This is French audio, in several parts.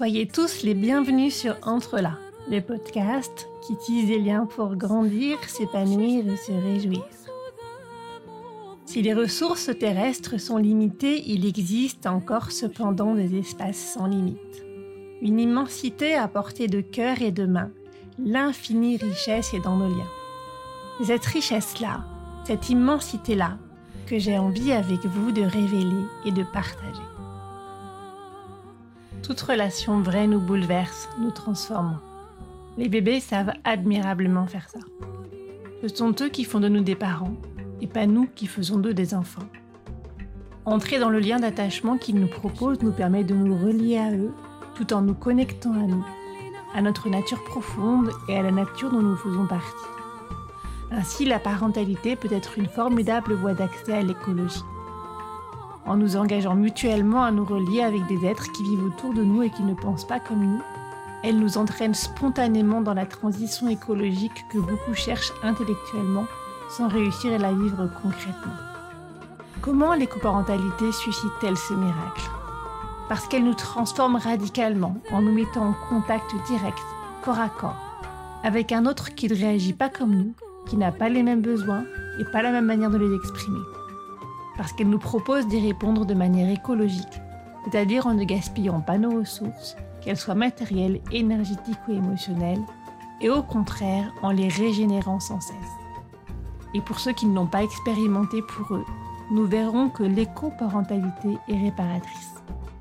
Soyez tous les bienvenus sur Entre là, le podcast qui tisse des liens pour grandir, s'épanouir et se réjouir. Si les ressources terrestres sont limitées, il existe encore cependant des espaces sans limite. Une immensité à portée de cœur et de main. L'infinie richesse est dans nos liens. Cette richesse-là, cette immensité-là, j'ai envie avec vous de révéler et de partager. Toute relation vraie nous bouleverse, nous transforme. Les bébés savent admirablement faire ça. Ce sont eux qui font de nous des parents, et pas nous qui faisons d'eux des enfants. Entrer dans le lien d'attachement qu'ils nous proposent nous permet de nous relier à eux tout en nous connectant à nous, à notre nature profonde et à la nature dont nous faisons partie. Ainsi, la parentalité peut être une formidable voie d'accès à l'écologie. En nous engageant mutuellement à nous relier avec des êtres qui vivent autour de nous et qui ne pensent pas comme nous, elle nous entraîne spontanément dans la transition écologique que beaucoup cherchent intellectuellement sans réussir à la vivre concrètement. Comment l'écoparentalité suscite-t-elle ce miracle Parce qu'elle nous transforme radicalement en nous mettant en contact direct, corps à corps, avec un autre qui ne réagit pas comme nous, qui n'a pas les mêmes besoins et pas la même manière de les exprimer. Parce qu'elle nous propose d'y répondre de manière écologique, c'est-à-dire en ne gaspillant pas nos ressources, qu'elles soient matérielles, énergétiques ou émotionnelles, et au contraire en les régénérant sans cesse. Et pour ceux qui ne l'ont pas expérimenté pour eux, nous verrons que l'éco-parentalité est réparatrice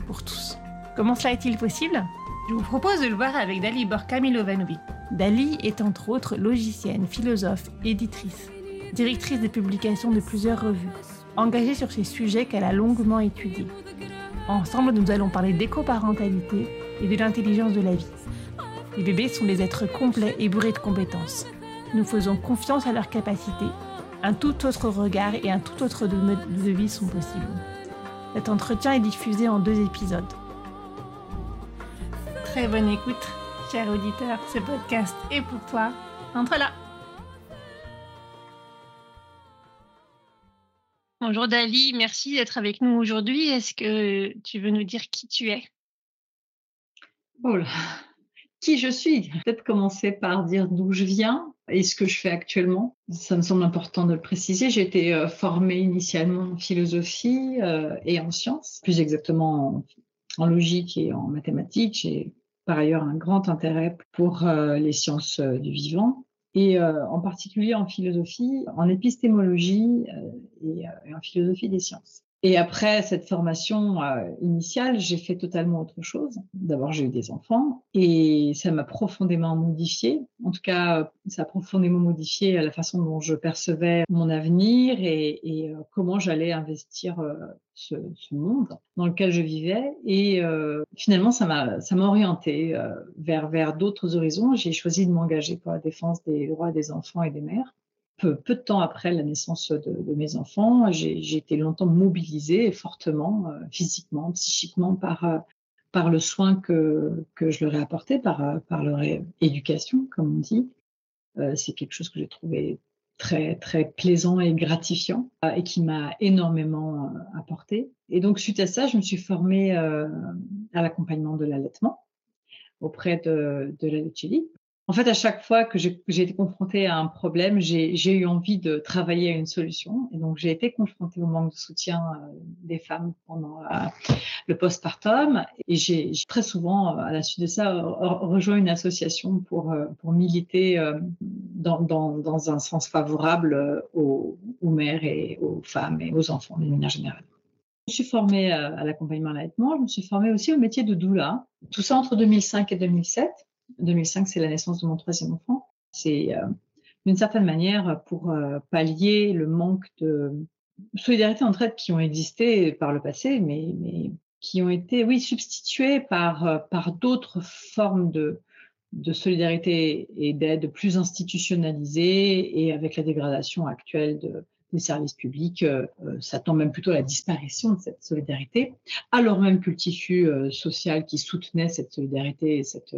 pour tous. Comment cela est-il possible? Je vous propose de le voir avec Dali Borka Milovanovic. Dali est entre autres logicienne, philosophe, éditrice, directrice de publication de plusieurs revues, engagée sur ces sujets qu'elle a longuement étudiés. Ensemble, nous allons parler d'éco-parentalité et de l'intelligence de la vie. Les bébés sont des êtres complets et bourrés de compétences. Nous faisons confiance à leurs capacités. Un tout autre regard et un tout autre mode de vie sont possibles. Cet entretien est diffusé en deux épisodes. Très bonne écoute, cher auditeur. Ce podcast est pour toi. Entre là. Bonjour Dali, merci d'être avec nous aujourd'hui. Est-ce que tu veux nous dire qui tu es? Oh là, qui je suis? Peut-être commencer par dire d'où je viens et ce que je fais actuellement. Ça me semble important de le préciser. J'ai été euh, formée initialement en philosophie euh, et en sciences, plus exactement en, logique et en mathématiques. J'ai par ailleurs un grand intérêt pour euh, les sciences du vivant et en particulier en philosophie, en épistémologie et en philosophie des sciences. Et après cette formation euh, initiale, j'ai fait totalement autre chose. D'abord, j'ai eu des enfants et ça m'a profondément modifié. En tout cas, ça a profondément modifié la façon dont je percevais mon avenir et, euh, comment j'allais investir euh, ce, ce, monde dans lequel je vivais. Et finalement, ça m'a ça m'a orienté vers vers d'autres horizons. J'ai choisi de m'engager pour la défense des droits des enfants et des mères peu, de temps après la naissance de, mes enfants, j'ai été longtemps mobilisée fortement, euh, physiquement, psychiquement, par, euh, le soin que, je leur ai apporté, par, euh, leur éducation, comme on dit. C'est quelque chose que j'ai trouvé très très plaisant et gratifiant et qui m'a énormément apporté. Et donc suite à ça, je me suis formée à l'accompagnement de l'allaitement auprès de, la Lucelli en fait, à chaque fois que j'ai été confrontée à un problème, j'ai eu envie de travailler à une solution. Et donc, j'ai été confrontée au manque de soutien euh, des femmes pendant le postpartum. Et j'ai très souvent, euh, à la suite de ça, rejoint une association pour, euh, pour militer dans, dans, dans un sens favorable aux, aux, mères et aux femmes et aux enfants d'une manière générale. Je me suis formée à l'accompagnement à l'allaitement. Je me suis formée aussi au métier de doula. Tout ça entre 2005 et 2007. 2005, c'est la naissance de mon troisième enfant. C'est euh, d'une certaine manière pour euh, pallier le manque de solidarité entre êtres qui ont existé par le passé, mais, mais qui ont été, oui, substituées par, euh, par d'autres formes de, de solidarité et d'aide plus institutionnalisées et avec la dégradation actuelle de, des services publics, euh, euh, ça tend même plutôt à la disparition de cette solidarité, alors même que le tissu euh, social qui soutenait cette solidarité et cette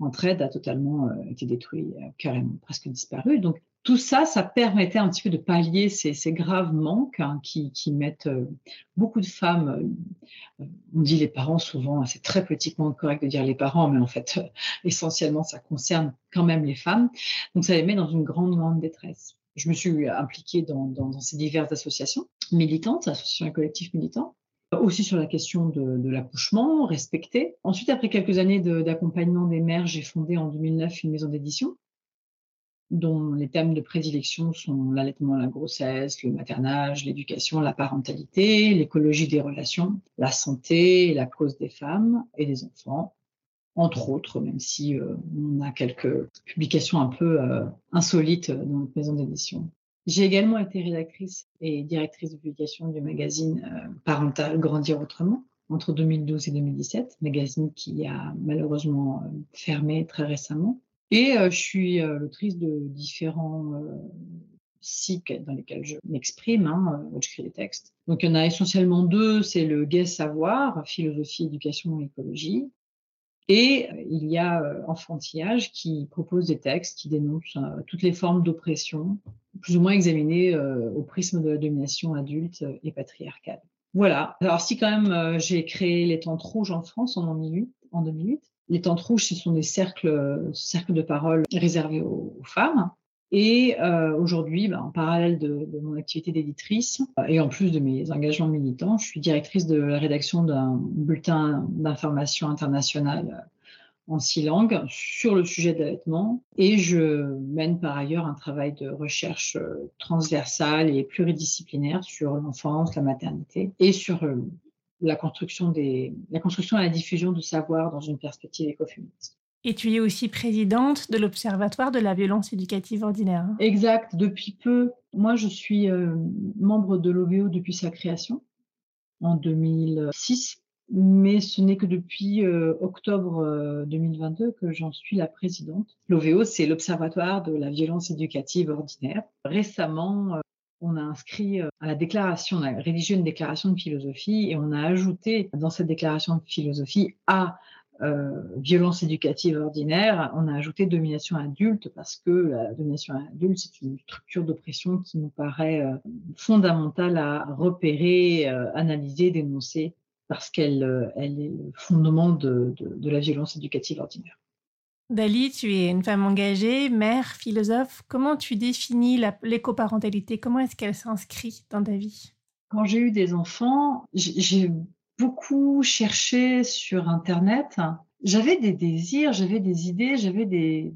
entraide a totalement été détruit, carrément presque disparu. Donc tout ça, ça permettait un petit peu de pallier ces, graves manques hein, qui, mettent euh, beaucoup de femmes, euh, on dit les parents souvent, c'est très politiquement correct de dire les parents, mais en fait, essentiellement, ça concerne quand même les femmes. Donc ça les met dans une grande, grande détresse. Je me suis impliquée dans, ces diverses associations militantes, associations et collectifs militants, aussi sur la question de, de l'accouchement respecté. Ensuite, après quelques années d'accompagnement des mères, j'ai fondé en 2009 une maison d'édition dont les thèmes de prédilection sont l'allaitement, la grossesse, le maternage, l'éducation, la parentalité, l'écologie des relations, la santé, la cause des femmes et des enfants, entre autres, même si euh, on a quelques publications un peu euh, insolites dans notre maison d'édition. J'ai également été rédactrice et directrice de publication du magazine euh, parental Grandir autrement entre 2012 et 2017, magazine qui a malheureusement fermé très récemment. Et je suis l'autrice de différents cycles dans lesquels je m'exprime, hein, j'écris des textes. Donc il y en a essentiellement deux, c'est le gai savoir, philosophie, éducation et écologie. Et il y a Enfantillage qui propose des textes qui dénoncent toutes les formes d'oppression, plus ou moins examinées au prisme de la domination adulte et patriarcale. Voilà. Alors si quand même j'ai créé les Tentes Rouges en France en 2008, en 2008 les tentes rouges, ce sont des cercles, cercles de parole réservés aux, femmes. Et euh, aujourd'hui, ben, en parallèle de, mon activité d'éditrice euh, et en plus de mes engagements militants, je suis directrice de la rédaction d'un bulletin d'information international euh, en six langues sur le sujet de et je mène par ailleurs un travail de recherche transversale et pluridisciplinaire sur l'enfance, la maternité et sur la construction, des, la construction et la diffusion du savoir dans une perspective écoféministe. Et tu es aussi présidente de l'Observatoire de la violence éducative ordinaire. Hein. Exact, depuis peu. Moi, je suis euh, membre de l'OVO depuis sa création en 2006, mais ce n'est que depuis euh, octobre 2022 euh, que j'en suis la présidente. L'OVO, c'est l'Observatoire de la violence éducative ordinaire. Récemment, on a inscrit à la déclaration, on a rédigé une déclaration de philosophie et on a ajouté dans cette déclaration de philosophie à euh, violence éducative ordinaire, on a ajouté domination adulte parce que la domination adulte, c'est une structure d'oppression qui nous paraît euh, fondamentale à repérer, analyser, dénoncer parce qu'elle elle est le fondement de la violence éducative ordinaire. Dali, tu es une femme engagée, mère, philosophe. Comment tu définis l'écoparentalité? Comment est-ce qu'elle s'inscrit dans ta vie? Quand j'ai eu des enfants, j'ai beaucoup cherché sur Internet. J'avais des désirs, j'avais des idées, j'avais des,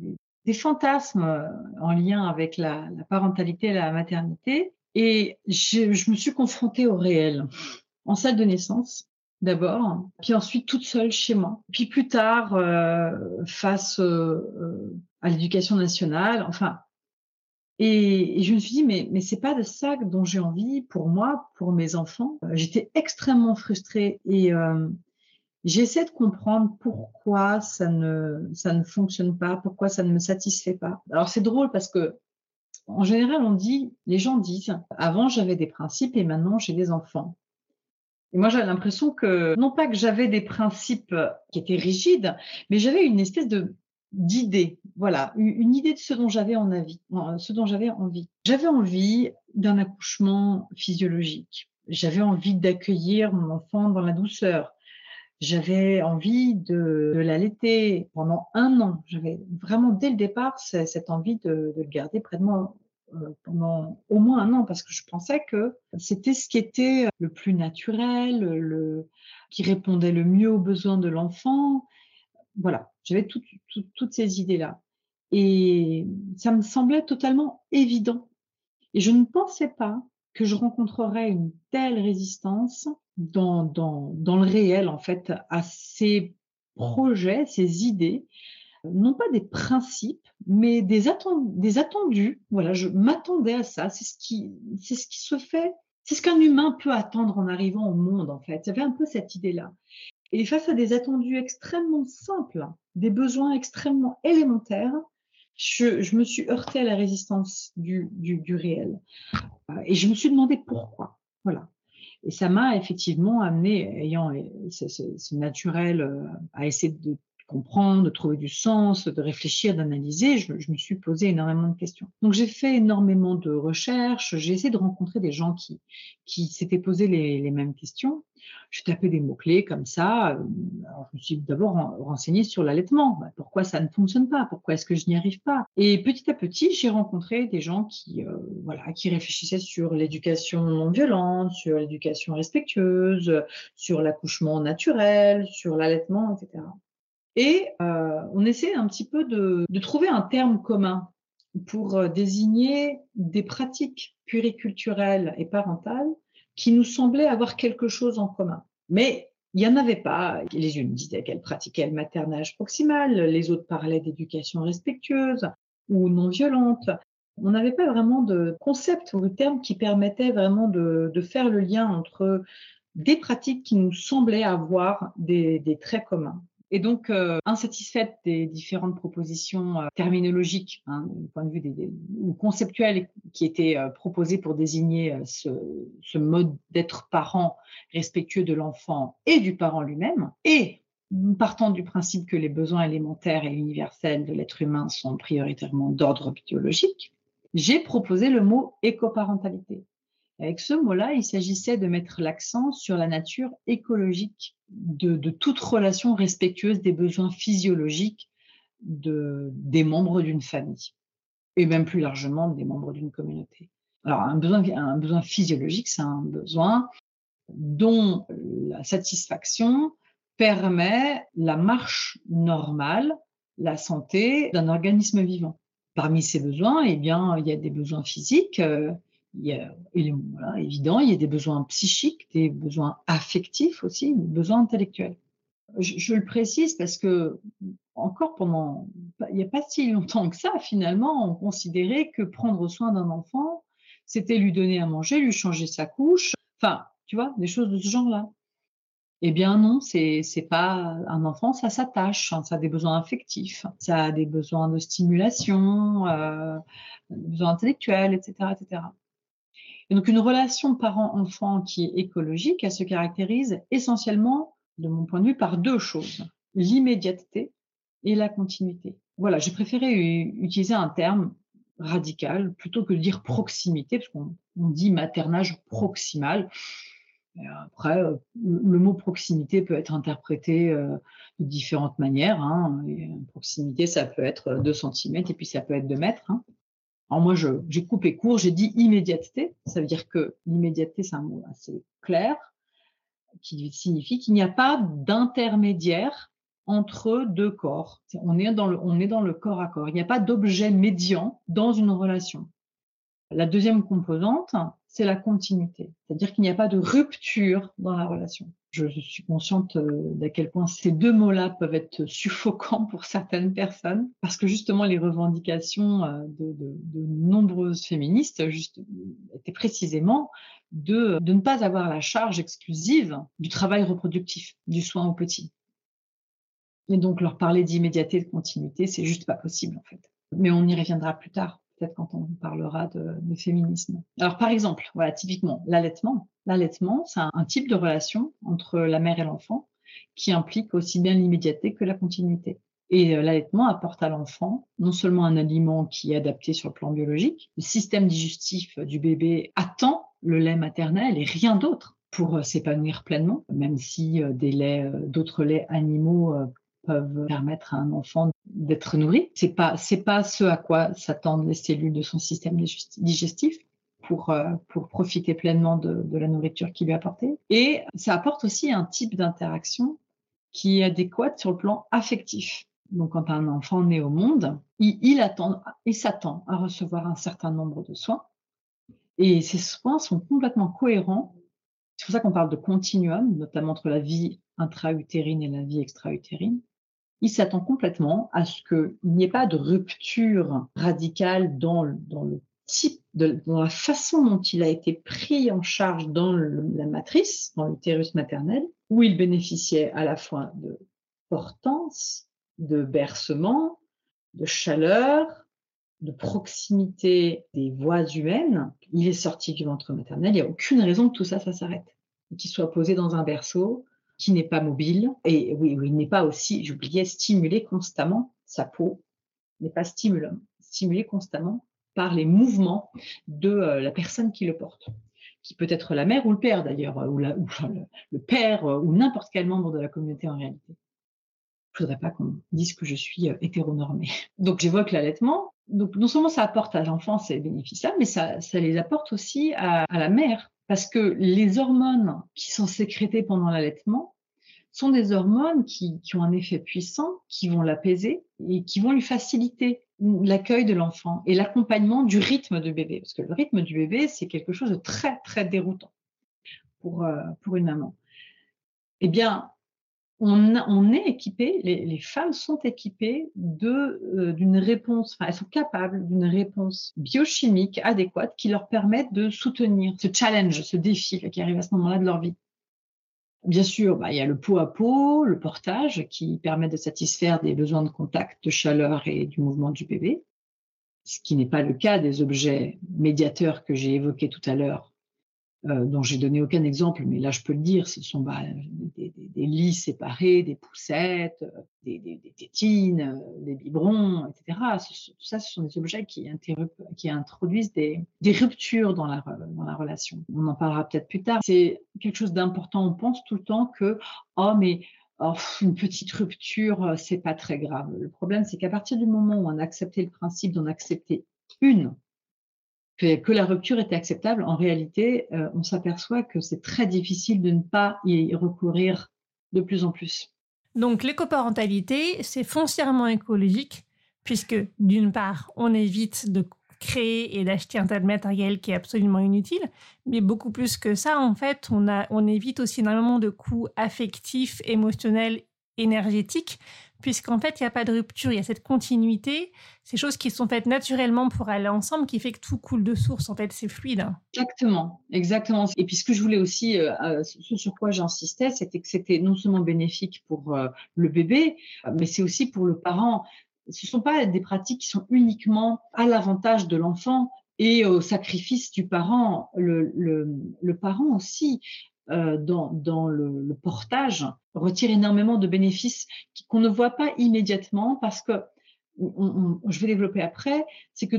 fantasmes en lien avec la, parentalité et la maternité. Et je, je me suis confrontée au réel. En salle de naissance, d'abord, puis ensuite toute seule chez moi, puis plus tard euh, face euh, euh, à l'éducation nationale, enfin. Et, je me suis dit mais c'est pas de ça dont j'ai envie pour moi, pour mes enfants. J'étais extrêmement frustrée et j'essaie de comprendre pourquoi ça ne ça ne fonctionne pas, pourquoi ça ne me satisfait pas. Alors c'est drôle parce que en général on dit, les gens disent, avant j'avais des principes et maintenant j'ai des enfants. Et moi, j'avais l'impression que, non pas que j'avais des principes qui étaient rigides, mais j'avais une espèce de d'idée, voilà, une idée de ce dont j'avais ce dont j'avais envie. J'avais envie d'un accouchement physiologique. J'avais envie d'accueillir mon enfant dans la douceur. J'avais envie de, de l'allaiter pendant un an. J'avais vraiment dès le départ cette envie de, de le garder près de moi euh, pendant au moins un an parce que je pensais que c'était ce qui était le plus naturel, le, qui répondait le mieux aux besoins de l'enfant. Voilà, j'avais toutes ces idées-là. Et ça me semblait totalement évident. Et je ne pensais pas que je rencontrerais une telle résistance dans, dans, dans le réel, en fait, à ces projets, ces idées non pas des principes, mais des, des attendus. Voilà, je m'attendais à ça. C'est ce c'est ce qui se fait. C'est ce qu'un humain peut attendre en arrivant au monde, en fait. J'avais un peu cette idée-là. Et face à des attendus extrêmement simples, des besoins extrêmement élémentaires, je, je me suis heurtée à la résistance du, du, du réel. Et je me suis demandé pourquoi. Voilà. Et ça m'a effectivement amené, ayant ce, ce, naturel, euh, à essayer de comprendre, de trouver du sens, de réfléchir, d'analyser, je, me suis posé énormément de questions. Donc j'ai fait énormément de recherches, j'ai essayé de rencontrer des gens qui, qui s'étaient posé les, mêmes questions. Je tapais des mots-clés comme ça. Euh, je me suis d'abord renseignée sur l'allaitement. Bah, pourquoi ça ne fonctionne pas? Pourquoi est-ce que je n'y arrive pas? Et petit à petit, j'ai rencontré des gens qui, euh, voilà, qui réfléchissaient sur l'éducation non violente, sur l'éducation respectueuse, sur l'accouchement naturel, sur l'allaitement, etc. Et euh, on essaie un petit peu de, trouver un terme commun pour euh, désigner des pratiques puriculturelles et parentales qui nous semblaient avoir quelque chose en commun. Mais il n'y en avait pas. Les unes disaient qu'elles pratiquaient le maternage proximal, les autres parlaient d'éducation respectueuse ou non violente. On n'avait pas vraiment de concept ou de terme qui permettait vraiment de, faire le lien entre des pratiques qui nous semblaient avoir des traits communs. Et donc, euh, insatisfaite des différentes propositions euh, terminologiques, hein, du point de vue des, ou conceptuelles qui étaient euh, proposées pour désigner ce, ce, mode d'être parent respectueux de l'enfant et du parent lui-même, et partant du principe que les besoins élémentaires et universels de l'être humain sont prioritairement d'ordre biologique, j'ai proposé le mot écoparentalité. Avec ce mot-là, il s'agissait de mettre l'accent sur la nature écologique de, toute relation respectueuse des besoins physiologiques de, des membres d'une famille, et même plus largement des membres d'une communauté. Alors, un besoin, un besoin physiologique, c'est un besoin dont la satisfaction permet la marche normale, la santé d'un organisme vivant. Parmi ces besoins, eh bien, il y a des besoins physiques, euh, il y a, évident, il y a des besoins psychiques, des besoins affectifs aussi, des besoins intellectuels. Je, le précise parce que encore pendant, il n'y a pas si longtemps que ça, finalement, on considérait que prendre soin d'un enfant, c'était lui donner à manger, lui changer sa couche, enfin, tu vois, des choses de ce genre-là. Eh bien non, c'est pas un enfant, ça s'attache, hein, ça a des besoins affectifs, ça a des besoins de stimulation, euh, des besoins intellectuels, etc., etc. Donc une relation parent-enfant qui est écologique, elle se caractérise essentiellement, de mon point de vue, par deux choses l'immédiateté et la continuité. Voilà, j'ai préféré utiliser un terme radical plutôt que de dire proximité, parce qu'on dit maternage proximal. après, euh, le mot proximité peut être interprété euh, de différentes manières. Hein. proximité, ça peut être 2 cm et puis ça peut être 2 mètres. Hein. Alors moi, j'ai coupé court, j'ai dit immédiateté. Ça veut dire que l'immédiateté, c'est un mot assez clair qui signifie qu'il n'y a pas d'intermédiaire entre deux corps. On est, dans le, on est dans le corps à corps. Il n'y a pas d'objet médian dans une relation. La deuxième composante, c'est la continuité. C'est-à-dire qu'il n'y a pas de rupture dans la relation je, suis consciente euh, d'à quel point ces deux mots-là peuvent être suffocants pour certaines personnes, parce que justement les revendications euh, de, nombreuses féministes étaient précisément de, de ne pas avoir la charge exclusive du travail reproductif, du soin aux petits. Et donc leur parler d'immédiateté, de continuité, c'est juste pas possible en fait. Mais on y reviendra plus tard peut-être quand on parlera de, féminisme. Alors par exemple, voilà, typiquement, l'allaitement. L'allaitement, c'est un, type de relation entre la mère et l'enfant qui implique aussi bien l'immédiateté que la continuité. Et euh, l'allaitement apporte à l'enfant non seulement un aliment qui est adapté sur le plan biologique, le système digestif du bébé attend le lait maternel et rien d'autre pour euh, s'épanouir pleinement, même si euh, des laits, d'autres laits animaux peuvent permettre à un enfant d'être nourri. C'est pas c'est pas ce à quoi s'attendent les cellules de son système digestif pour euh, pour profiter pleinement de, la nourriture qui lui est apportée. Et ça apporte aussi un type d'interaction qui est adéquate sur le plan affectif. Donc, quand un enfant naît au monde, il, il attend, il s'attend à recevoir un certain nombre de soins. Et ces soins sont complètement cohérents. C'est pour ça qu'on parle de continuum, notamment entre la vie intra-utérine et la vie extra-utérine il s'attend complètement à ce qu'il n'y ait pas de rupture radicale dans, le type, dans la façon dont il a été pris en charge dans la matrice, dans l'utérus maternel, où il bénéficiait à la fois de portance, de bercement, de chaleur, de proximité des voies humaines. Il est sorti du ventre maternel. Il n'y a aucune raison que tout ça, ça s'arrête. Qu'il soit posé dans un berceau, qui n'est pas mobile et oui, il n'est pas aussi, j'oubliais, stimulé constamment. Sa peau n'est pas stimulée constamment par les mouvements de euh, la personne qui le porte, qui peut être la mère ou le père d'ailleurs, ou, le, père ou n'importe quel membre de la communauté en réalité. Je voudrais pas qu'on dise que je suis euh, hétéronormée. Donc j'évoque l'allaitement. Donc non seulement ça apporte à l'enfant ces bénéfices-là, mais ça, les apporte aussi à la mère parce que les hormones qui sont sécrétées pendant l'allaitement sont des hormones qui, ont un effet puissant, qui vont l'apaiser et qui vont lui faciliter l'accueil de l'enfant et l'accompagnement du rythme de bébé. Parce que le rythme du bébé, c'est quelque chose de très, très déroutant pour, euh, pour une maman. Eh bien, on, on est équipé, les, les, femmes sont équipées euh, d'une réponse, enfin, elles sont capables d'une réponse biochimique adéquate qui leur permette de soutenir ce challenge, ce défi qui arrive à ce moment-là de leur vie. Bien sûr, bah, il y a le pot à pot, le portage qui permet de satisfaire des besoins de contact, de chaleur et du mouvement du bébé, ce qui n'est pas le cas des objets médiateurs que j'ai évoqués tout à l'heure euh, dont j'ai donné aucun exemple, mais là je peux le dire, ce sont bah, des, des, des, lits séparés, des poussettes, euh, des, des tétines, euh, des biberons, etc. tout ça, ce sont des objets qui, qui introduisent des, ruptures dans la, dans la relation. On en parlera peut-être plus tard. C'est quelque chose d'important. On pense tout le temps que, oh, mais oh, une petite rupture, c'est pas très grave. Le problème, c'est qu'à partir du moment où on a accepté le principe d'en accepter une que, la rupture était acceptable, en réalité, euh, on s'aperçoit que c'est très difficile de ne pas y recourir de plus en plus. Donc l'écoparentalité, c'est foncièrement écologique, puisque d'une part, on évite de créer et d'acheter un tas de matériel qui est absolument inutile, mais beaucoup plus que ça, en fait, on, on évite aussi énormément de coûts affectifs, émotionnels, énergétiques, puisqu'en fait, il n'y a pas de rupture, il y a cette continuité, ces choses qui sont faites naturellement pour aller ensemble, qui fait que tout coule de source, en fait, c'est fluide. Exactement, exactement. Et puis ce que je voulais aussi, euh, euh, ce sur quoi j'insistais, c'était que c'était non seulement bénéfique pour euh, le bébé, mais c'est aussi pour le parent. Ce ne sont pas des pratiques qui sont uniquement à l'avantage de l'enfant, et au sacrifice du parent. Le, parent aussi euh, dans, le, portage retire énormément de bénéfices qu'on ne voit pas immédiatement parce que, je vais développer après, c'est que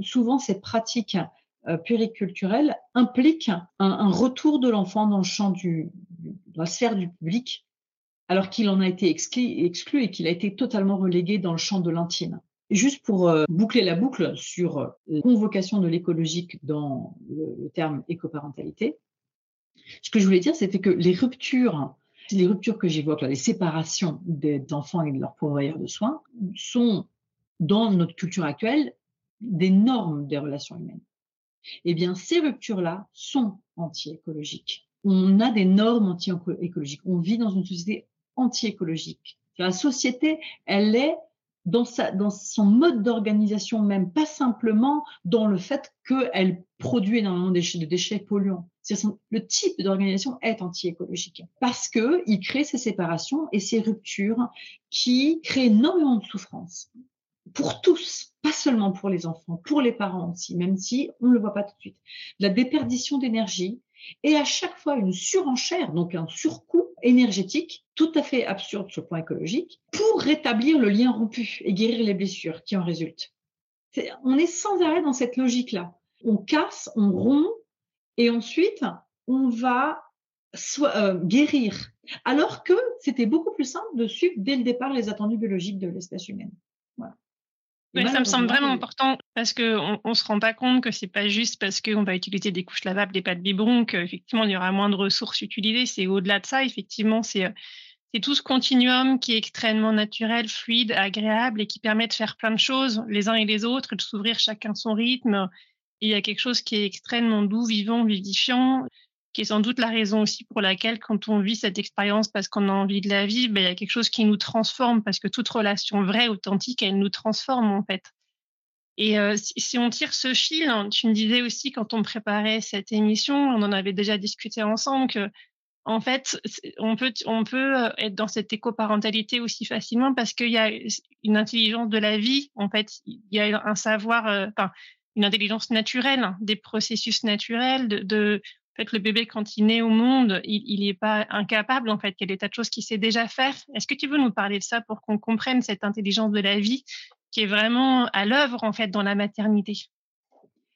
souvent ces pratiques euh, puriculturelles impliquent un, retour de l'enfant dans le champ du, dans la sphère du public, alors qu'il en a été exclu, et qu'il a été totalement relégué dans le champ de l'intime. Juste pour euh, boucler la boucle sur la convocation de l'écologique dans le, le terme écoparentalité, ce que je voulais dire, c'était que les ruptures, les ruptures que j'évoque, les séparations d'enfants et de leurs pourvoyeurs de soins, sont dans notre culture actuelle des normes des relations humaines. Eh bien, ces ruptures-là sont anti-écologiques. On a des normes anti-écologiques. On vit dans une société anti-écologique. La société, elle est dans, sa, dans son mode d'organisation même, pas simplement dans le fait qu'elle produit énormément de déchets, de déchets polluants. Le type d'organisation est anti-écologique parce que il crée ces séparations et ces ruptures qui créent énormément de souffrance pour tous, pas seulement pour les enfants, pour les parents aussi, même si on ne le voit pas tout de suite. La déperdition d'énergie et à chaque fois une surenchère, donc un surcoût énergétique tout à fait absurde sur le point écologique pour rétablir le lien rompu et guérir les blessures qui en résultent. on est sans arrêt dans cette logique-là. On casse, on rompt et ensuite on va euh, guérir. Alors que c'était beaucoup plus simple de suivre dès le départ les attendus biologiques de l'espèce humaine. Voilà. Oui, ça me semble vraiment important parce qu'on ne se rend pas compte que c'est pas juste parce qu'on va utiliser des couches lavables, des pâtes biberon, qu'effectivement il y aura moins de ressources utilisées. C'est au-delà de ça, effectivement, c'est euh, c'est tout ce continuum qui est extrêmement naturel, fluide, agréable et qui permet de faire plein de choses les uns et les autres, de s'ouvrir chacun son rythme. il y a quelque chose qui est extrêmement doux, vivant, vivifiant, qui est sans doute la raison aussi pour laquelle quand on vit cette expérience parce qu'on a envie de la vivre, ben, il y a quelque chose qui nous transforme parce que toute relation vraie, authentique, elle nous transforme en fait. Et euh, si, on tire ce fil, hein, tu me disais aussi quand on préparait cette émission, on en avait déjà discuté ensemble que en fait, on peut, on peut euh, être dans cette éco-parentalité aussi facilement parce qu'il y a une intelligence de la vie. En fait, il y a un savoir, euh, une intelligence naturelle, des processus naturels, de fait, le bébé, quand il naît au monde, il n'est pas incapable, en fait. Il y a des tas de choses qu'il sait déjà faire. Est-ce que tu veux nous parler de ça pour qu'on comprenne cette intelligence de la vie qui est vraiment à l'œuvre, en fait, dans la maternité?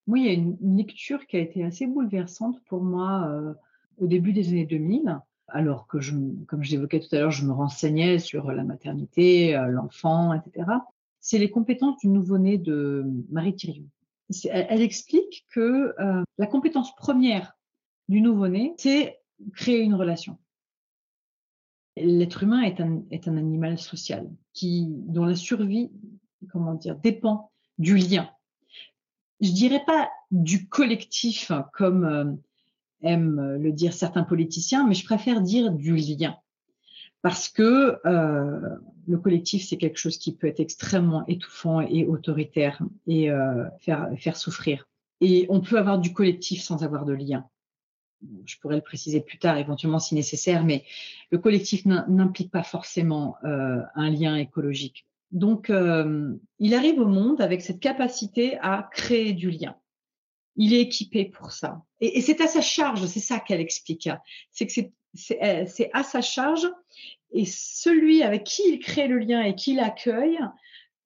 Oui, il y a une, lecture qui a été assez bouleversante pour moi euh, au début des années 2000 alors que, je, comme je l'évoquais tout à l'heure, je me renseignais sur la maternité, euh, l'enfant, etc. C'est les compétences du nouveau-né de Marie Thirion. Elle, explique que euh, la compétence première du nouveau-né, c'est créer une relation. L'être humain est un, animal social qui, dont la survie, comment dire, dépend du lien. Je dirais pas du collectif comme euh, aiment le dire certains politiciens, mais je préfère dire du lien. Parce que euh, le collectif, c'est quelque chose qui peut être extrêmement étouffant et autoritaire et euh, faire souffrir. Et on peut avoir du collectif sans avoir de lien. Je pourrais le préciser plus tard, éventuellement si nécessaire, mais le collectif n'implique pas forcément euh, un lien écologique. Donc, euh, il arrive au monde avec cette capacité à créer du lien. Il est équipé pour ça. Et, c'est à sa charge, c'est ça qu'elle explique. C'est que euh, c'est à sa charge et celui avec qui il crée le lien et qui l'accueille,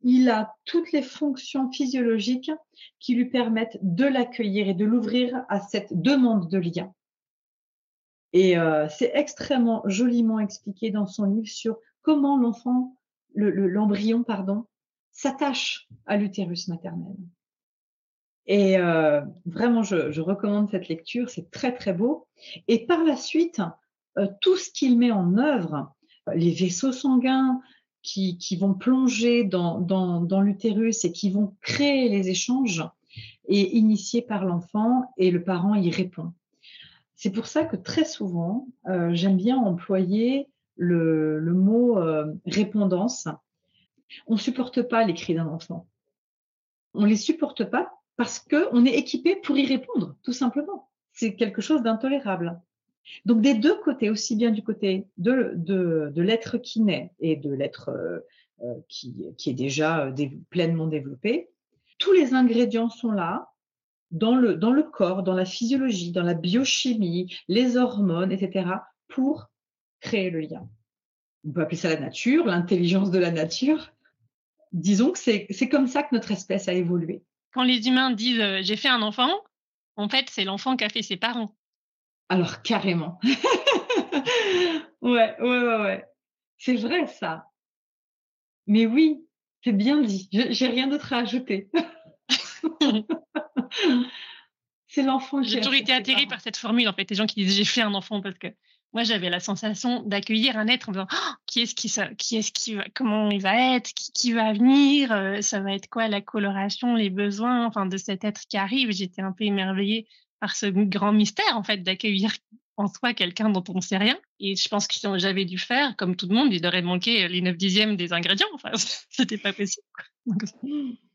il a toutes les fonctions physiologiques qui lui permettent de l'accueillir et de l'ouvrir à cette demande de lien. Et euh, c'est extrêmement joliment expliqué dans son livre sur comment l'enfant, l'embryon, pardon, s'attache à l'utérus maternel. Et euh, vraiment, je, recommande cette lecture, c'est très très beau. Et par la suite, euh, tout ce qu'il met en œuvre, les vaisseaux sanguins qui, vont plonger dans, dans, l'utérus et qui vont créer les échanges, est initié par l'enfant et le parent y répond. C'est pour ça que très souvent, euh, j'aime bien employer le, mot répondance. On ne supporte pas les cris d'un enfant. On ne les supporte pas parce qu'on est équipé pour y répondre, tout simplement. C'est quelque chose d'intolérable. Donc des deux côtés, aussi bien du côté de, l'être qui naît et de l'être euh, euh, qui, est déjà euh, pleinement développé, tous les ingrédients sont là dans le, dans le corps, dans la physiologie, dans la biochimie, les hormones, etc., pour créer le lien. On peut appeler ça la nature, l'intelligence de la nature. Disons que c'est comme ça que notre espèce a évolué quand les humains disent euh, j'ai fait un enfant, en fait, c'est l'enfant qui a fait ses parents. Alors, carrément. ouais, ouais, ouais, ouais. C'est vrai, ça. Mais oui, c'est bien dit. J'ai rien d'autre à ajouter. c'est l'enfant qui. J'ai toujours été atterrée par cette formule, en fait. Les gens qui disent j'ai fait un enfant parce que moi, j'avais la sensation d'accueillir un être en disant «Oh, qui est-ce qui, qui est-ce qui va, comment il va être, qui, va venir, euh, ça va être quoi la coloration, les besoins, enfin de cet être qui arrive. J'étais un peu émerveillée par ce grand mystère en fait d'accueillir en soi quelqu'un dont on ne sait rien. Et je pense que si j'avais dû faire, comme tout le monde, il aurait manqué les 9 dixièmes des ingrédients. Enfin, c'était pas possible. Donc,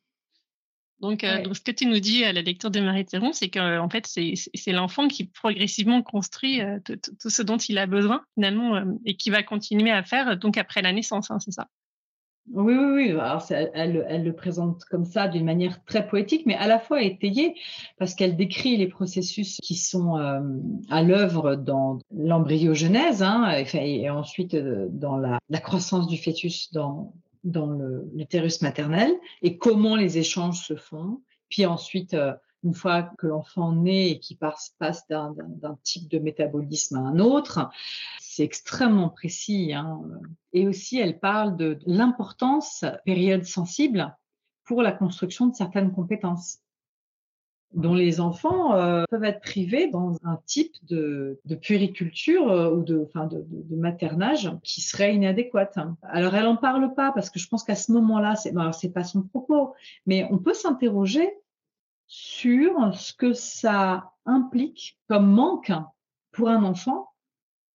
euh, donc, ce que tu nous dis à la lecture de Marie Théron, c'est qu'en fait, c'est l'enfant qui progressivement construit euh, tout ce dont il a besoin, finalement, euh, et qui va continuer à faire donc après la naissance, hein, c'est ça? Oui, oui, oui. Alors, elle, elle, le présente comme ça d'une manière très poétique, mais à la fois étayée, parce qu'elle décrit les processus qui sont à l'œuvre dans l'embryogenèse, hein, et, et, ensuite dans la, la, croissance du fœtus dans, dans l'utérus maternel et comment les échanges se font. Puis ensuite, euh, une fois que l'enfant naît et qu'il passe, d'un type de métabolisme à un autre, c'est extrêmement précis. Hein. Et aussi, elle parle de l'importance, période sensible, pour la construction de certaines compétences dont les enfants euh, peuvent être privés dans un type de, de puériculture euh, ou de, maternage qui serait inadéquate. Alors elle en parle pas parce que je pense qu'à ce moment-là, c'est ben, c'est pas son propos, mais on peut s'interroger sur ce que ça implique comme manque pour un enfant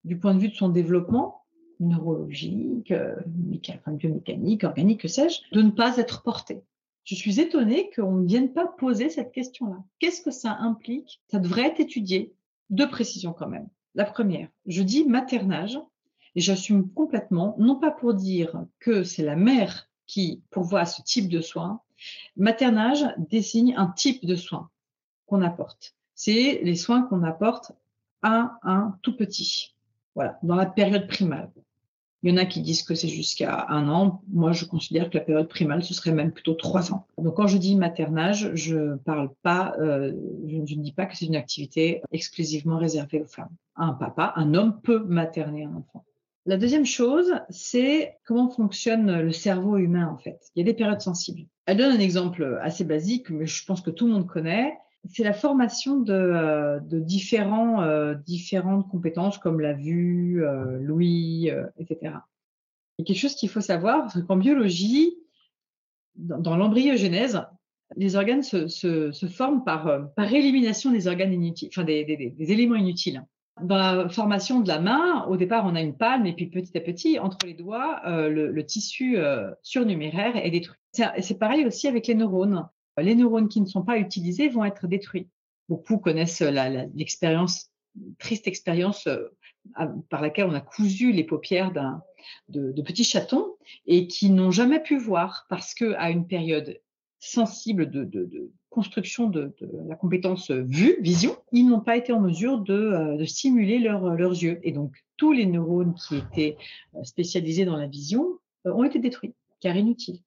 du point de vue de son développement neurologique, euh, biomécanique, organique, que sais-je, de ne pas être porté je suis étonnée qu'on ne vienne pas poser cette question-là. Qu'est-ce que ça implique? Ça devrait être étudié. Deux précisions quand même. La première, je dis maternage et j'assume complètement, non pas pour dire que c'est la mère qui pourvoit ce type de soins. Maternage désigne un type de soins qu'on apporte. C'est les soins qu'on apporte à un tout petit. Voilà, dans la période primale. Il y en a qui disent que c'est jusqu'à un an. Moi, je considère que la période primale, ce serait même plutôt trois ans. Donc, quand je dis maternage, je parle pas, euh, je, ne dis pas que c'est une activité exclusivement réservée aux femmes. Un papa, un homme peut materner un enfant. La deuxième chose, c'est comment fonctionne le cerveau humain en fait. Il y a des périodes sensibles. Elle donne un exemple assez basique, mais je pense que tout le monde connaît c'est la formation de, euh, euh, différentes compétences comme la vue, euh, l'ouïe, etc. Il y a quelque chose qu'il faut savoir, c'est qu'en biologie, dans, l'embryogénèse, les organes se, forment par, par élimination des organes inutiles, enfin des, éléments inutiles. Dans la formation de la main, au départ, on a une palme et puis petit à petit, entre les doigts, le, tissu surnuméraire est détruit. C'est pareil aussi avec les neurones les neurones qui ne sont pas utilisés vont être détruits. Beaucoup connaissent l'expérience, triste expérience euh, par laquelle on a cousu les paupières de, petits chatons et qui n'ont jamais pu voir parce que à une période sensible de, construction de, la compétence vue, vision, ils n'ont pas été en mesure de, euh, stimuler leurs yeux. Et donc, tous les neurones qui étaient euh, spécialisés dans la vision ont été détruits, car inutiles.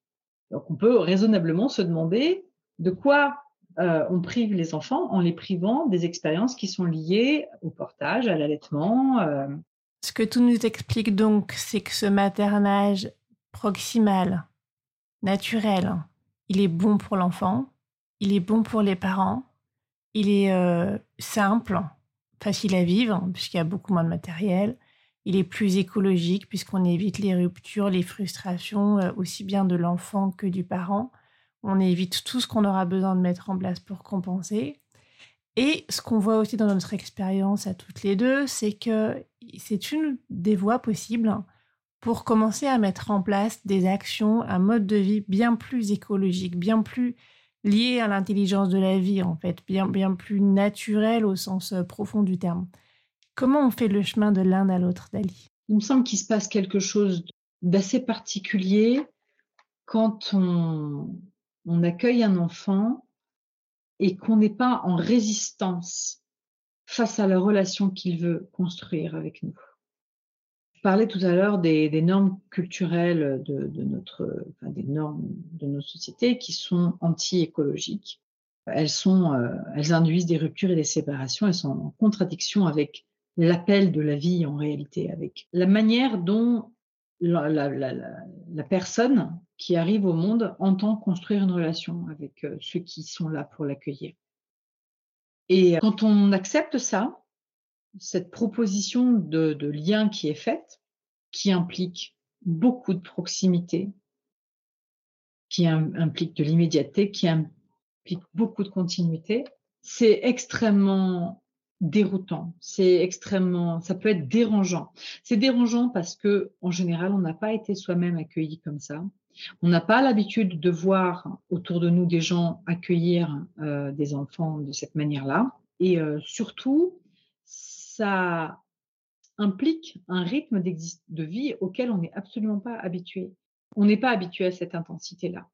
Donc, on peut raisonnablement se demander de quoi euh, on prive les enfants en les privant des expériences qui sont liées au portage, à l'allaitement. Euh. Ce que tout nous explique donc, c'est que ce maternage proximal, naturel, il est bon pour l'enfant, il est bon pour les parents, il est euh, simple, facile à vivre, puisqu'il y a beaucoup moins de matériel, il est plus écologique, puisqu'on évite les ruptures, les frustrations, aussi bien de l'enfant que du parent on évite tout ce qu'on aura besoin de mettre en place pour compenser. Et ce qu'on voit aussi dans notre expérience à toutes les deux, c'est que c'est une des voies possibles pour commencer à mettre en place des actions, un mode de vie bien plus écologique, bien plus lié à l'intelligence de la vie, en fait, bien, bien plus naturel au sens euh, profond du terme. Comment on fait le chemin de l'un à l'autre, Dali? Il me semble qu'il se passe quelque chose d'assez particulier quand on, on accueille un enfant et qu'on n'est pas en résistance face à la relation qu'il veut construire avec nous. Je parlais tout à l'heure des, normes culturelles de, notre, des normes de nos sociétés qui sont anti-écologiques. Elles sont, euh, elles induisent des ruptures et des séparations. Elles sont en contradiction avec l'appel de la vie en réalité, avec la manière dont la, personne qui arrive au monde entend construire une relation avec euh, ceux qui sont là pour l'accueillir. Et quand on accepte ça, cette proposition de, lien qui est faite, qui implique beaucoup de proximité, qui implique de l'immédiateté, qui implique beaucoup de continuité, c'est extrêmement déroutant, c'est extrêmement, ça peut être dérangeant. C'est dérangeant parce que en général, on n'a pas été soi-même accueilli comme ça. On n'a pas l'habitude de voir autour de nous des gens accueillir euh, des enfants de cette manière-là. Et euh, surtout, ça implique un rythme de vie auquel on n'est absolument pas habitué. On n'est pas habitué à cette intensité-là.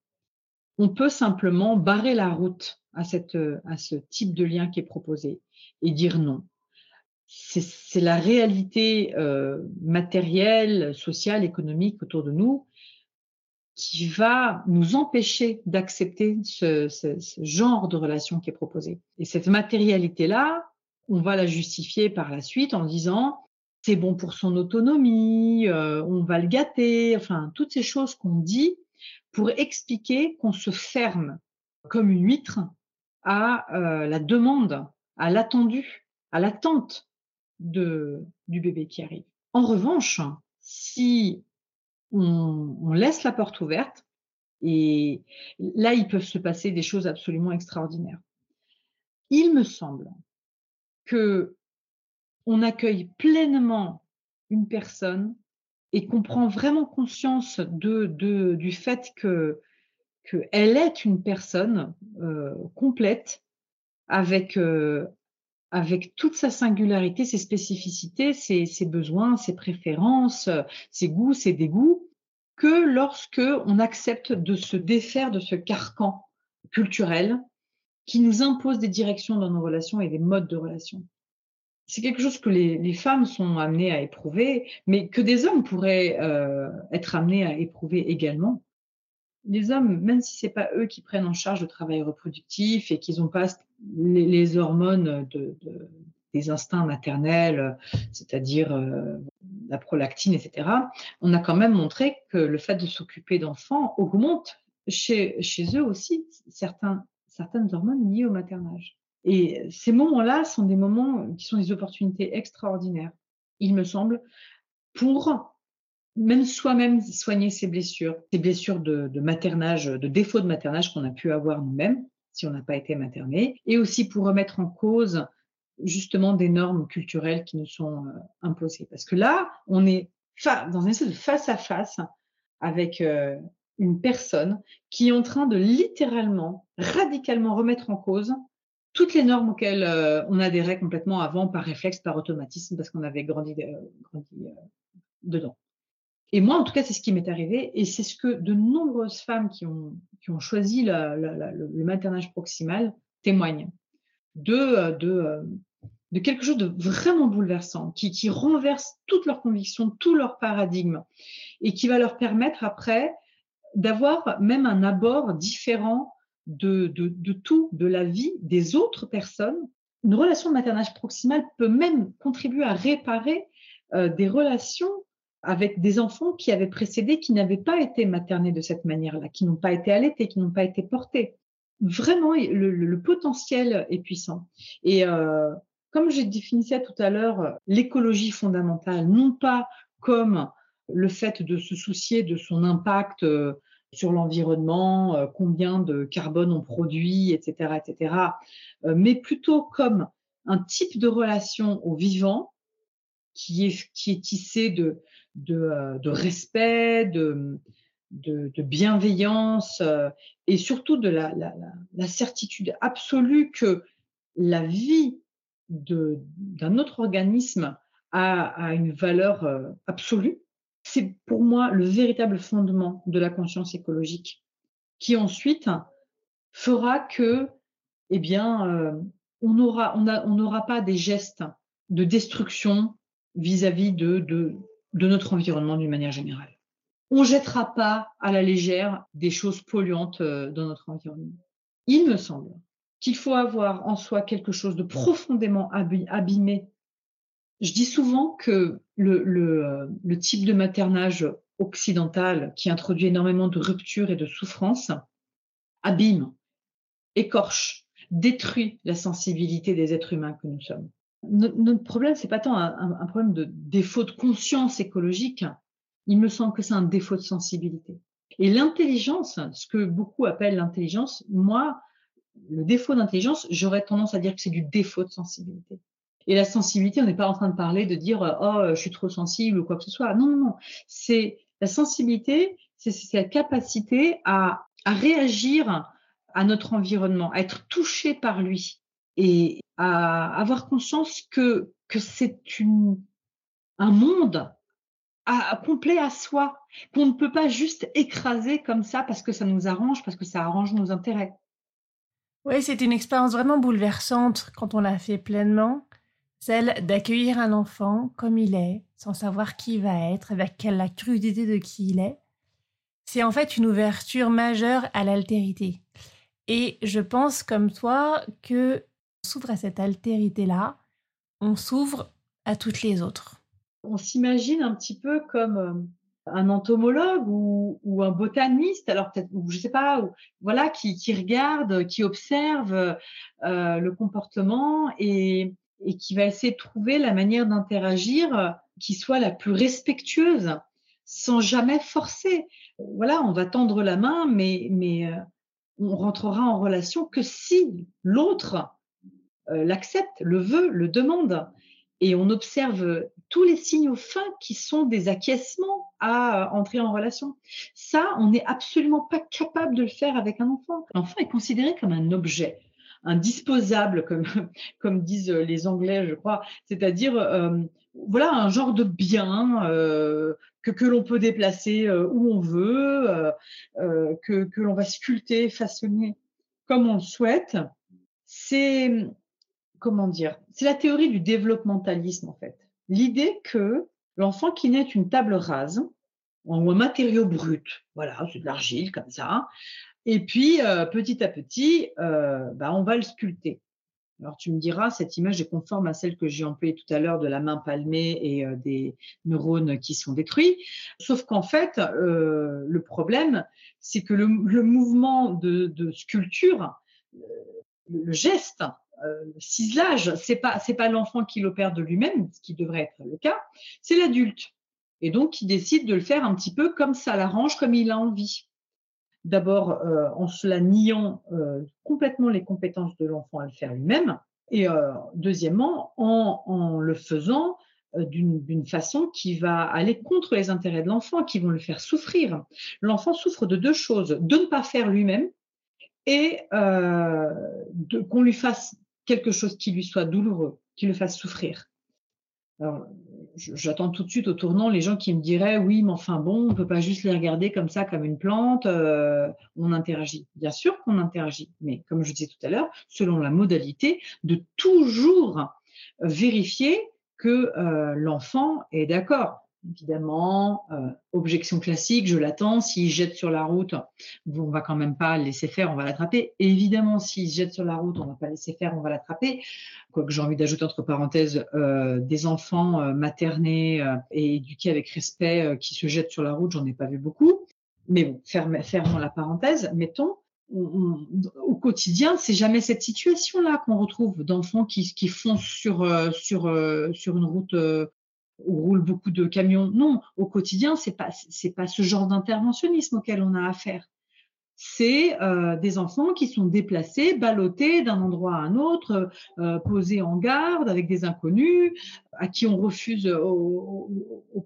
On peut simplement barrer la route à, ce type de lien qui est proposé et dire non. C'est la réalité euh, matérielle, sociale, économique autour de nous qui va nous empêcher d'accepter ce, genre de relation qui est proposé. Et cette matérialité-là, on va la justifier par la suite en disant c'est bon pour son autonomie, euh, on va le gâter, enfin toutes ces choses qu'on dit pour expliquer qu'on se ferme comme une huître à euh, la demande à l'attendu, à l'attente de, du bébé qui arrive. En revanche, si on, laisse la porte ouverte, et là, il peut se passer des choses absolument extraordinaires. Il me semble que on accueille pleinement une personne et qu'on prend vraiment conscience de, du fait que qu'elle est une personne euh, complète avec, euh, avec toute sa singularité, ses spécificités, ses, besoins, ses préférences, ses goûts, ses dégoûts, que lorsque on accepte de se défaire de ce carcan culturel qui nous impose des directions dans nos relations et des modes de relations. c'est quelque chose que les, femmes sont amenées à éprouver, mais que des hommes pourraient euh, être amenés à éprouver également. Les hommes, même si c'est pas eux qui prennent en charge le travail reproductif et qu'ils n'ont pas les, hormones de, des instincts maternels, c'est-à-dire euh, la prolactine, etc., on a quand même montré que le fait de s'occuper d'enfants augmente chez, chez eux aussi certains, certaines hormones liées au maternage. Et ces moments-là sont des moments qui sont des opportunités extraordinaires, il me semble, pour même soi-même soigner ses blessures, ses blessures de, maternage, de défaut de maternage qu'on a pu avoir nous-mêmes si on n'a pas été materné, et aussi pour remettre en cause justement des normes culturelles qui nous sont euh, imposées. Parce que là, on est dans une espèce de face à face avec euh, une personne qui est en train de littéralement, radicalement remettre en cause toutes les normes auxquelles euh, on adhérait complètement avant par réflexe, par automatisme, parce qu'on avait grandi, euh, grandi euh, dedans. Et moi, en tout cas, c'est ce qui m'est arrivé, et c'est ce que de nombreuses femmes qui ont, qui ont choisi le maternage proximal témoignent de, de, de quelque chose de vraiment bouleversant, qui, qui renverse toutes leurs convictions, tout leur paradigme, et qui va leur permettre après d'avoir même un abord différent de, de, tout, de la vie des autres personnes. Une relation de maternage proximal peut même contribuer à réparer euh, des relations avec des enfants qui avaient précédé, qui n'avaient pas été maternés de cette manière-là, qui n'ont pas été allaités, qui n'ont pas été portés. Vraiment, le, potentiel est puissant. Et euh, comme j'ai défini ça tout à l'heure, l'écologie fondamentale, non pas comme le fait de se soucier de son impact euh, sur l'environnement, euh, combien de carbone on produit, etc., etc., mais plutôt comme un type de relation au vivant qui est, qui est tissé de, de, euh, respect, de, de, bienveillance et surtout de la, certitude absolue que la vie d'un autre organisme a, une valeur absolue. C'est pour moi le véritable fondement de la conscience écologique, qui ensuite fera que, eh bien, euh, on n'aura pas des gestes de destruction vis-à-vis de, de, notre environnement d'une manière générale. On jettera pas à la légère des choses polluantes euh, dans notre environnement. Il me semble qu'il faut avoir en soi quelque chose de profondément abîmé je dis souvent que le, le, le, type de maternage occidental qui introduit énormément de ruptures et de souffrances abîme, écorche, détruit la sensibilité des êtres humains que nous sommes. Notre, problème, c'est pas tant un, problème de défaut de conscience écologique. Il me semble que c'est un défaut de sensibilité. Et l'intelligence, ce que beaucoup appellent l'intelligence, moi, le défaut d'intelligence, j'aurais tendance à dire que c'est du défaut de sensibilité. Et la sensibilité, on n'est pas en train de parler de dire oh je suis trop sensible ou quoi que ce soit. Non, non, non. C'est la sensibilité, c'est cette capacité à, à réagir à notre environnement, à être touché par lui et à avoir conscience que que c'est un monde à, complet à soi qu'on ne peut pas juste écraser comme ça parce que ça nous arrange, parce que ça arrange nos intérêts. Oui, c'est une expérience vraiment bouleversante quand on l'a fait pleinement celle d'accueillir un enfant comme il est, sans savoir qui il va être, avec la crudité de qui il est, c'est en fait une ouverture majeure à l'altérité. Et je pense comme toi que s'ouvre à cette altérité-là, on s'ouvre à toutes les autres. On s'imagine un petit peu comme euh, un entomologue ou, un botaniste, alors peut-être, je sais pas, voilà, qui, regarde, qui observe euh, le comportement et, qui va essayer de trouver la manière d'interagir qui soit la plus respectueuse sans jamais forcer. Voilà, on va tendre la main, mais, euh, on rentrera en relation que si l'autre l'accepte, le veut, le demande. Et on observe tous les signaux fins qui sont des acquiescements à entrer en relation. Ça, on n'est absolument pas capable de le faire avec un enfant. L'enfant est considéré comme un objet un disposable, comme, comme disent les Anglais, je crois, c'est-à-dire euh, voilà un genre de bien euh, que, que l'on peut déplacer euh, où on veut, que, que l'on va sculpter, façonner comme on le souhaite. C'est comment dire C'est la théorie du développementalisme en fait. L'idée que l'enfant qui naît une table rase ou un matériau brut, voilà, c'est de l'argile comme ça, et puis euh, petit à petit, euh, bah, on va le sculpter. Alors tu me diras, cette image est conforme à celle que j'ai employée tout à l'heure de la main palmée et euh, des neurones qui sont détruits. Sauf qu'en fait, euh, le problème, c'est que le, mouvement de, sculpture, le geste, le ciselage, c'est pas c'est pas l'enfant qui l'opère de lui-même, ce qui devrait être le cas, c'est l'adulte. Et donc qui décide de le faire un petit peu comme ça l'arrange, comme il a envie d'abord euh, en cela niant euh, complètement les compétences de l'enfant à le faire lui-même, et euh, deuxièmement en, le faisant d'une façon qui va aller contre les intérêts de l'enfant, qui vont le faire souffrir. L'enfant souffre de deux choses, de ne pas faire lui-même et qu'on lui fasse quelque chose qui lui soit douloureux, qui le fasse souffrir. Alors, j'attends tout de suite au tournant les gens qui me diraient oui, mais enfin bon, on peut pas juste les regarder comme ça, comme une plante, euh, on interagit. Bien sûr qu'on interagit, mais comme je disais tout à l'heure, selon la modalité, de toujours vérifier que euh, l'enfant est d'accord. Évidemment, euh, objection classique, je l'attends. S'il jette sur la route, on va quand même pas laisser faire, on va l'attraper. Évidemment, s'il jette sur la route, on va pas laisser faire, on va l'attraper. Quoique j'ai envie d'ajouter entre parenthèses euh, des enfants euh, maternés et éduqués avec respect qui se jettent sur la route, j'en ai pas vu beaucoup. Mais bon, fermons la parenthèse. Mettons, au quotidien, c'est jamais cette situation-là qu'on retrouve d'enfants qui, qui foncent sur, sur, sur une route où roulent beaucoup de camions. Non, au quotidien, c'est pas c'est pas ce genre d'interventionnisme auquel on a affaire c'est euh, des enfants qui sont déplacés, ballottés d'un endroit à un autre, euh, posés en garde avec des inconnus, à qui on refuse, aux,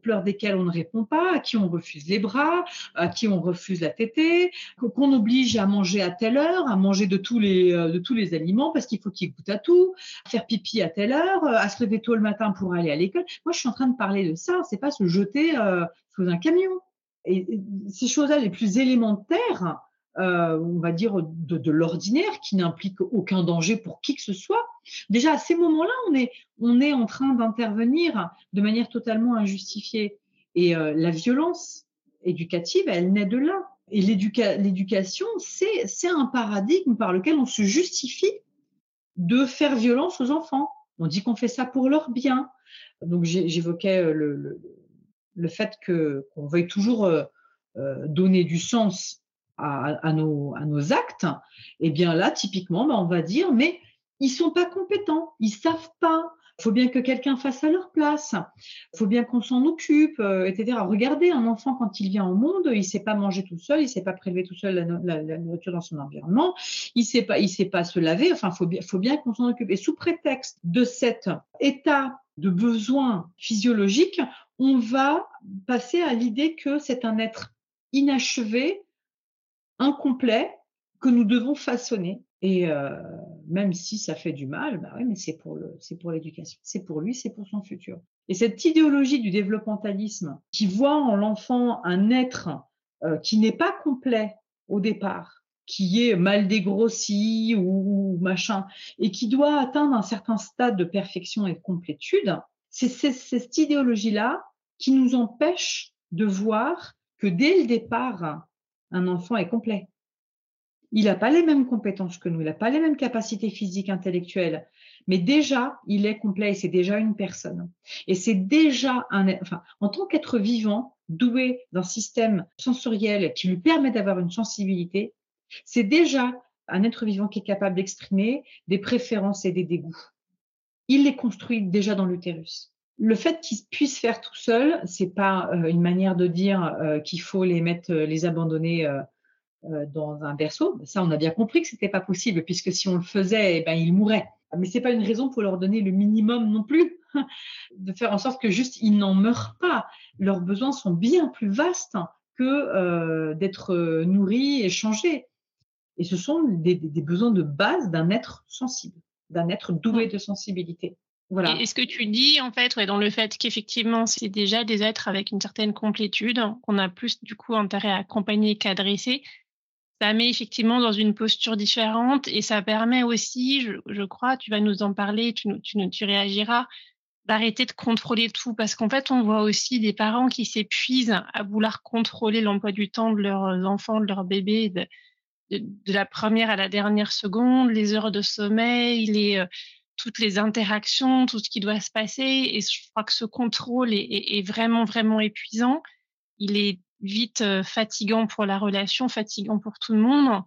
pleurs desquels on ne répond pas, à qui on refuse les bras, à qui on refuse la tétée, qu'on oblige à manger à telle heure, à manger de tous les, euh, de tous les aliments parce qu'il faut qu'ils goûtent à tout, faire pipi à telle heure, à se lever tôt le matin pour aller à l'école. Moi, je suis en train de parler de ça, c'est pas se jeter sous un camion. Et ces choses-là les plus élémentaires, euh, on va dire, de, l'ordinaire, qui n'implique aucun danger pour qui que ce soit. Déjà, à ces moments-là, on est, on est en train d'intervenir de manière totalement injustifiée. Et euh, la violence éducative, elle naît de là. Et l'éducation, c'est un paradigme par lequel on se justifie de faire violence aux enfants. On dit qu'on fait ça pour leur bien. Donc j'évoquais euh, le, le, fait que qu'on veuille toujours donner du sens à, nos, actes, eh bien là, typiquement, bah, on va dire, mais ils sont pas compétents, ils savent pas. Il faut bien que quelqu'un fasse à leur place. Il faut bien qu'on s'en occupe, euh, etc. Regardez, un enfant, quand il vient au monde, il sait pas manger tout seul, il sait pas prélever tout seul la, nourriture dans son environnement, il sait pas, il sait pas se laver. Enfin, faut bien, faut bien qu'on s'en occupe. Et sous prétexte de cet état de besoin physiologique, on va passer à l'idée que c'est un être inachevé, incomplet que nous devons façonner. Et euh, même si ça fait du mal, bah oui, mais c'est pour le, c'est pour l'éducation, c'est pour lui, c'est pour son futur. Et cette idéologie du développementalisme qui voit en l'enfant un être euh, qui n'est pas complet au départ, qui est mal dégrossi ou, machin, et qui doit atteindre un certain stade de perfection et de complétude, c'est cette idéologie-là qui nous empêche de voir que dès le départ, un enfant est complet. Il n'a pas les mêmes compétences que nous, il n'a pas les mêmes capacités physiques, intellectuelles, mais déjà, il est complet et c'est déjà une personne. Et c'est déjà un, enfin, en tant qu'être vivant, doué d'un système sensoriel qui lui permet d'avoir une sensibilité, c'est déjà un être vivant qui est capable d'exprimer des préférences et des dégoûts. Il les construit déjà dans l'utérus le fait qu'ils puissent faire tout seuls, c'est pas euh, une manière de dire euh, qu'il faut les mettre, euh, les abandonner dans un berceau. Ça, on a bien compris que c'était pas possible, puisque si on le faisait, eh ben ils mourraient. Mais c'est pas une raison pour leur donner le minimum non plus, de faire en sorte que juste ils n'en meurent pas. Leurs besoins sont bien plus vastes que d'être nourris et changés. Et ce sont des, des besoins de base d'un être sensible, d'un être doué de sensibilité. Et, ce que tu dis, en fait, dans le fait qu'effectivement, c'est déjà des êtres avec une certaine complétude, qu'on a plus, du coup, intérêt à accompagner qu'à dresser, ça met effectivement dans une posture différente et ça permet aussi, je, crois, tu vas nous en parler, tu, tu, tu réagiras, d'arrêter de contrôler tout. Parce qu'en fait, on voit aussi des parents qui s'épuisent à vouloir contrôler l'emploi du temps de leurs enfants, de leurs bébés, de, de, la première à la dernière seconde, les heures de sommeil, les, euh, toutes les interactions, tout ce qui doit se passer. Et je crois que ce contrôle est, vraiment, vraiment épuisant. Il est vite euh, fatigant pour la relation, fatigant pour tout le monde.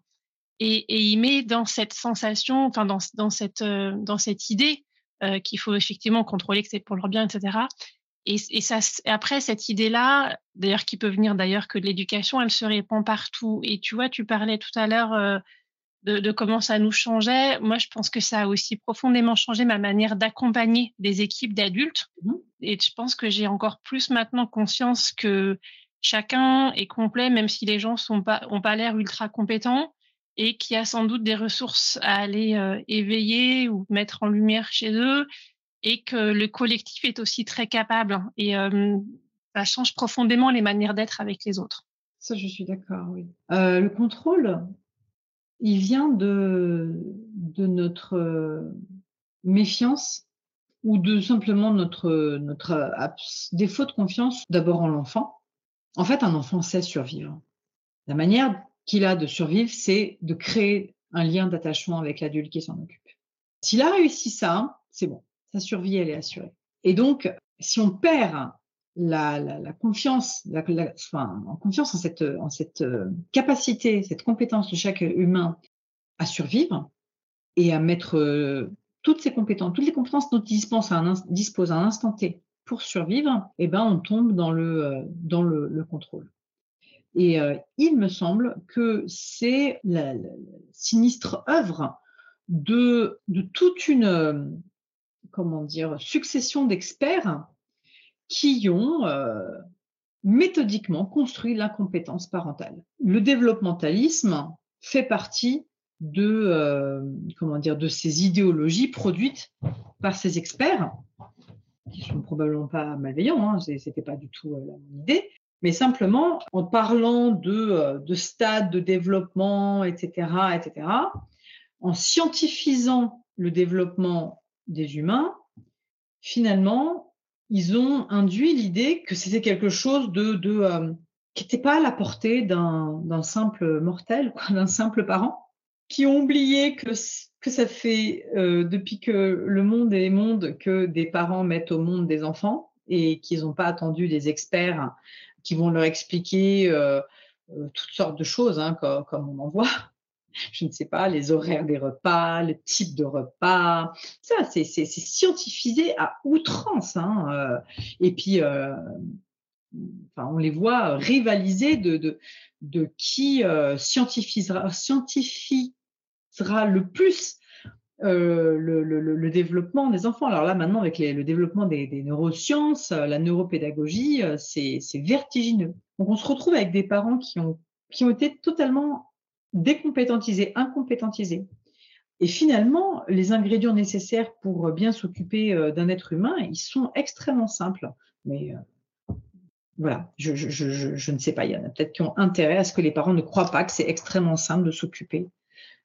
Et, il met dans cette sensation, enfin dans, cette, euh, dans cette idée euh, qu'il faut effectivement contrôler que c'est pour leur bien, etc. Et, ça, après, cette idée-là, d'ailleurs, qui peut venir d'ailleurs que de l'éducation, elle se répand partout. Et tu vois, tu parlais tout à l'heure de, de, comment ça nous changeait. Moi, je pense que ça a aussi profondément changé ma manière d'accompagner des équipes d'adultes. Mmh et je pense que j'ai encore plus maintenant conscience que chacun est complet, même si les gens sont pas, ont pas l'air ultra compétents et qu'il y a sans doute des ressources à aller euh, éveiller ou mettre en lumière chez eux et que le collectif est aussi très capable et euh, ça change profondément les manières d'être avec les autres. Ça, je suis d'accord, oui. Euh, le contrôle, il vient de, notre méfiance ou de simplement notre, notre défaut de confiance d'abord en l'enfant en fait, un enfant sait survivre. La manière qu'il a de survivre, c'est de créer un lien d'attachement avec l'adulte qui s'en occupe. S'il a réussi ça, c'est bon, sa survie, elle est assurée. Et donc, si on perd la, confiance, enfin, en confiance en cette, en cette euh, capacité, cette compétence de chaque humain à survivre et à mettre euh, toutes ses compétences, toutes les compétences dont il dispose à un, dispose à un instant T pour survivre, eh ben, on tombe dans le, euh, dans le, contrôle. Et il me semble que c'est la, sinistre œuvre de, de toute une comment dire succession d'experts qui ont méthodiquement construit l'incompétence parentale. Le développementalisme fait partie de comment dire de ces idéologies produites par ces experts qui sont probablement pas malveillants, hein, c'était pas du tout euh, la idée, mais simplement en parlant de, euh, de stades de développement, etc., etc., en scientifisant le développement des humains, finalement, ils ont induit l'idée que c'était quelque chose de, euh, qui n'était pas à la portée d'un simple mortel, d'un simple parent, qui ont oublié que que ça fait euh, depuis que le monde est monde que des parents mettent au monde des enfants et qu'ils n'ont pas attendu des experts qui vont leur expliquer euh, toutes sortes de choses, hein, comme, on en voit. Je ne sais pas, les horaires des repas, le type de repas. Ça, c'est scientifisé à outrance. Hein, et puis, enfin, on les voit rivaliser de, de, de qui scientifisera, scientifique sera le plus euh, le, développement des enfants. Alors là, maintenant, avec le développement des, neurosciences, euh, la neuropédagogie, euh, c'est vertigineux. Donc, on se retrouve avec des parents qui ont, qui ont été totalement décompétentisés, incompétentisés. Et finalement, les ingrédients nécessaires pour bien s'occuper d'un être humain, ils sont extrêmement simples. Mais voilà, je, je, je, je, ne sais pas, il y en a peut-être qui ont intérêt à ce que les parents ne croient pas que c'est extrêmement simple de s'occuper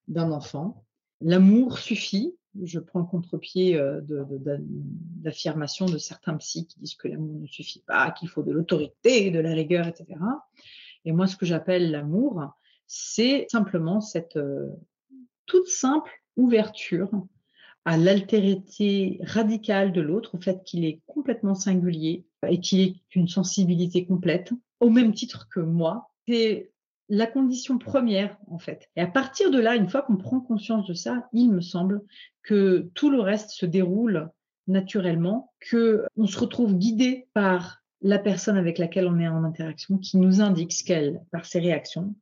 d'un enfant. L'amour suffit. Je prends le contre-pied euh, d'affirmation de, de, certains psys qui disent que l'amour ne suffit pas, qu'il faut de l'autorité, de la rigueur, etc. Et moi, ce que j'appelle l'amour, c'est simplement cette euh, toute simple ouverture à l'altérité radicale de l'autre, au fait qu'il est complètement singulier et qu'il ait une sensibilité complète, au même titre que moi. C'est la condition première, en fait. Et à partir de là, une fois qu'on prend conscience de ça, il me semble que tout le reste se déroule naturellement, que on se retrouve guidé par la personne avec laquelle on est en interaction, qui nous indique ce qu'elle, par ses réactions,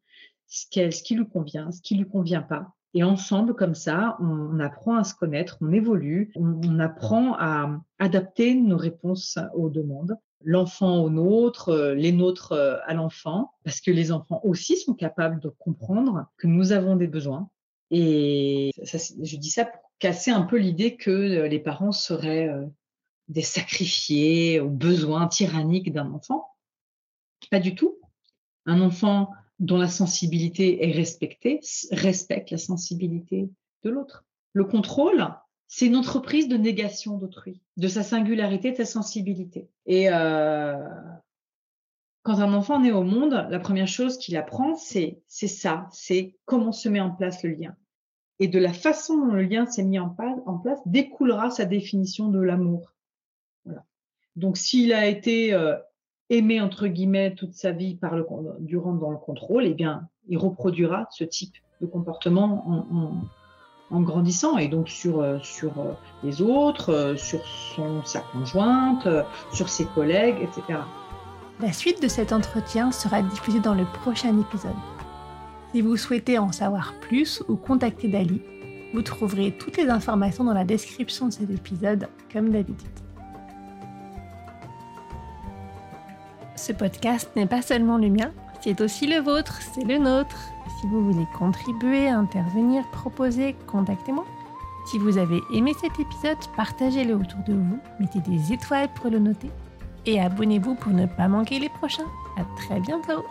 ce, qui lui convient, ce qui lui convient pas. Et ensemble, comme ça, on, apprend à se connaître, on évolue, on apprend à adapter nos réponses aux demandes l'enfant au nôtre, euh, les nôtres euh, à l'enfant, parce que les enfants aussi sont capables de comprendre que nous avons des besoins. Et je dis ça pour casser un peu l'idée que euh, les parents seraient des sacrifiés aux besoins tyranniques d'un enfant. Pas du tout. Un enfant dont la sensibilité est respectée, respecte la sensibilité de l'autre. Le contrôle, c'est une entreprise de négation d'autrui, de sa singularité, de sa sensibilité. Et euh, quand un enfant naît au monde, la première chose qu'il apprend, c'est ça, c'est comment se met en place le lien. Et de la façon dont le lien s'est mis en, place, découlera sa définition de l'amour. Voilà. Donc s'il a été euh, aimé entre guillemets toute sa vie par le, durant dans le contrôle, eh bien, il reproduira ce type de comportement en, grandissant et donc sur, euh, sur euh, les autres, euh, sur son, sa conjointe, sur ses collègues, etc. La suite de cet entretien sera diffusée dans le prochain épisode. Si vous souhaitez en savoir plus ou contacter Dali, vous trouverez toutes les informations dans la description de cet épisode, comme d'habitude. Ce podcast n'est pas seulement le mien, c'est aussi le vôtre, c'est le nôtre. Si vous voulez contribuer, intervenir, proposer, contactez-moi. Si vous avez aimé cet épisode, partagez-le autour de vous, mettez des étoiles pour le noter et abonnez-vous pour ne pas manquer les prochains. À très bientôt!